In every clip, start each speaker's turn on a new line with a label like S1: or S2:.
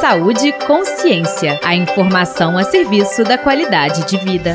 S1: Saúde e Consciência. A informação a serviço da qualidade de vida.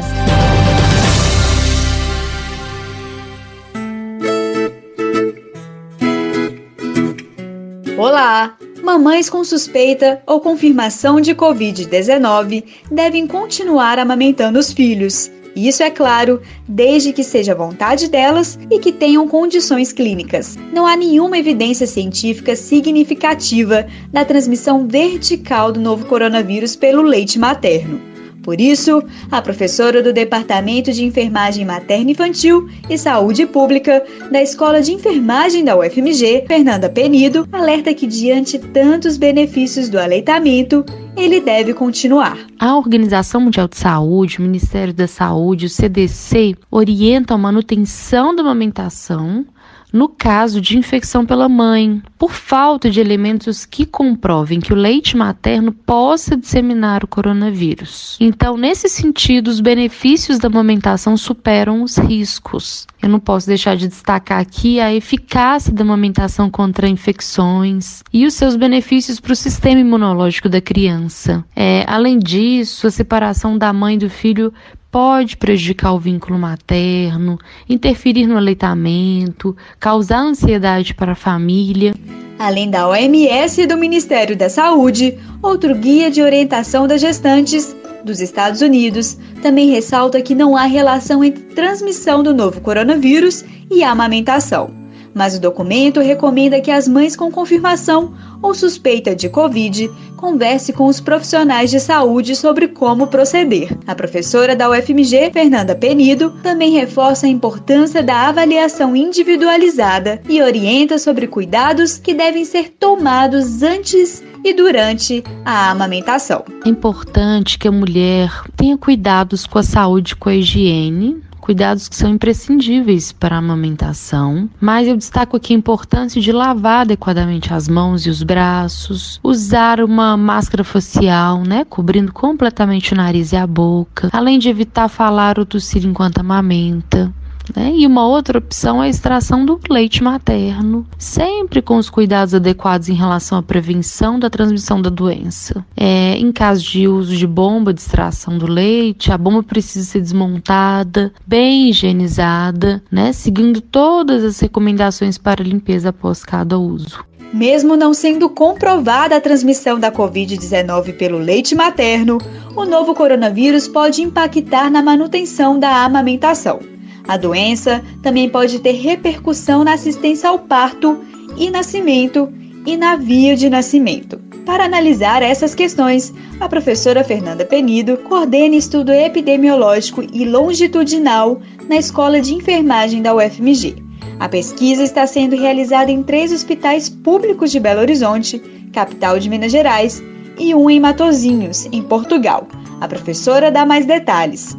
S2: Olá! Mamães com suspeita ou confirmação de Covid-19 devem continuar amamentando os filhos. Isso é claro, desde que seja vontade delas e que tenham condições clínicas. Não há nenhuma evidência científica significativa da transmissão vertical do novo coronavírus pelo leite materno. Por isso, a professora do Departamento de Enfermagem Materna Infantil e Saúde Pública da Escola de Enfermagem da UFMG, Fernanda Penido, alerta que diante tantos benefícios do aleitamento, ele deve continuar.
S3: A Organização Mundial de Saúde, o Ministério da Saúde, o CDC orientam a manutenção da amamentação no caso de infecção pela mãe, por falta de elementos que comprovem que o leite materno possa disseminar o coronavírus. Então, nesse sentido, os benefícios da amamentação superam os riscos. Eu não posso deixar de destacar aqui a eficácia da amamentação contra infecções e os seus benefícios para o sistema imunológico da criança. É, além disso, a separação da mãe e do filho pode prejudicar o vínculo materno, interferir no aleitamento, causar ansiedade para a família.
S2: Além da OMS e do Ministério da Saúde, outro guia de orientação das gestantes dos Estados Unidos também ressalta que não há relação entre transmissão do novo coronavírus e amamentação mas o documento recomenda que as mães com confirmação ou suspeita de Covid converse com os profissionais de saúde sobre como proceder. A professora da UFMG, Fernanda Penido, também reforça a importância da avaliação individualizada e orienta sobre cuidados que devem ser tomados antes e durante a amamentação.
S3: É importante que a mulher tenha cuidados com a saúde, com a higiene, cuidados que são imprescindíveis para a amamentação, mas eu destaco aqui a importância de lavar adequadamente as mãos e os braços, usar uma máscara facial, né, cobrindo completamente o nariz e a boca, além de evitar falar ou tossir enquanto amamenta. Né? E uma outra opção é a extração do leite materno, sempre com os cuidados adequados em relação à prevenção da transmissão da doença. É, em caso de uso de bomba de extração do leite, a bomba precisa ser desmontada, bem higienizada, né? seguindo todas as recomendações para limpeza após cada uso.
S2: Mesmo não sendo comprovada a transmissão da Covid-19 pelo leite materno, o novo coronavírus pode impactar na manutenção da amamentação. A doença também pode ter repercussão na assistência ao parto e nascimento e na via de nascimento. Para analisar essas questões, a professora Fernanda Penido coordena estudo epidemiológico e longitudinal na Escola de Enfermagem da UFMG. A pesquisa está sendo realizada em três hospitais públicos de Belo Horizonte, capital de Minas Gerais, e um em Matozinhos, em Portugal. A professora dá mais detalhes.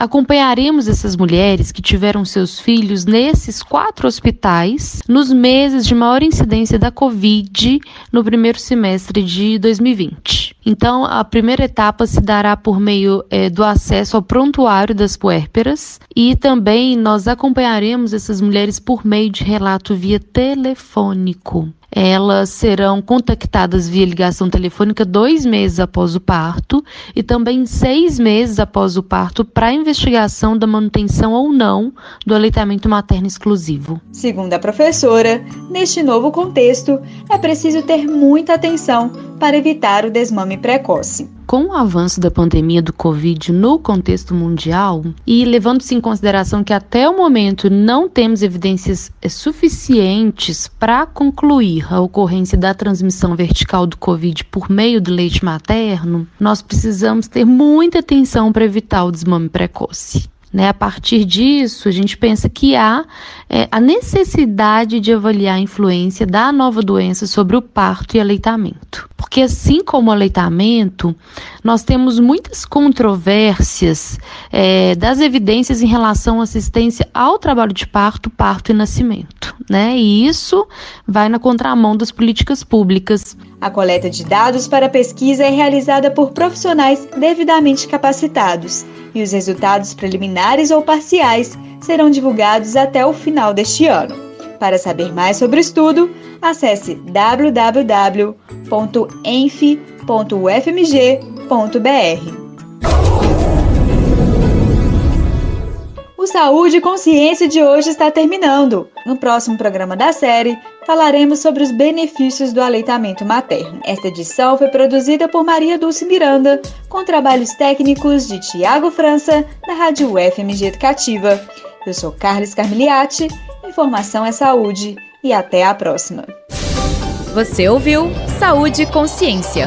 S3: Acompanharemos essas mulheres que tiveram seus filhos nesses quatro hospitais nos meses de maior incidência da Covid no primeiro semestre de 2020. Então, a primeira etapa se dará por meio é, do acesso ao prontuário das puérperas e também nós acompanharemos essas mulheres por meio de relato via telefônico elas serão contactadas via ligação telefônica dois meses após o parto e também seis meses após o parto para investigação da manutenção ou não do aleitamento materno exclusivo.
S2: Segundo a professora, neste novo contexto, é preciso ter muita atenção para evitar o desmame precoce
S3: com o avanço da pandemia do Covid no contexto mundial e levando-se em consideração que até o momento não temos evidências eh, suficientes para concluir a ocorrência da transmissão vertical do Covid por meio do leite materno, nós precisamos ter muita atenção para evitar o desmame precoce. Né? A partir disso, a gente pensa que há é, a necessidade de avaliar a influência da nova doença sobre o parto e aleitamento. Porque, assim como o aleitamento, nós temos muitas controvérsias é, das evidências em relação à assistência ao trabalho de parto, parto e nascimento. Né? E isso vai na contramão das políticas públicas.
S2: A coleta de dados para pesquisa é realizada por profissionais devidamente capacitados e os resultados preliminares ou parciais serão divulgados até o final deste ano. Para saber mais sobre o estudo, acesse www.ufmg.br Saúde e Consciência de hoje está terminando. No próximo programa da série, falaremos sobre os benefícios do aleitamento materno. Esta edição foi produzida por Maria Dulce Miranda, com trabalhos técnicos de Tiago França, da Rádio UFMG Educativa. Eu sou Carlos Carmiliati, informação é saúde e até a próxima.
S1: Você ouviu Saúde e Consciência.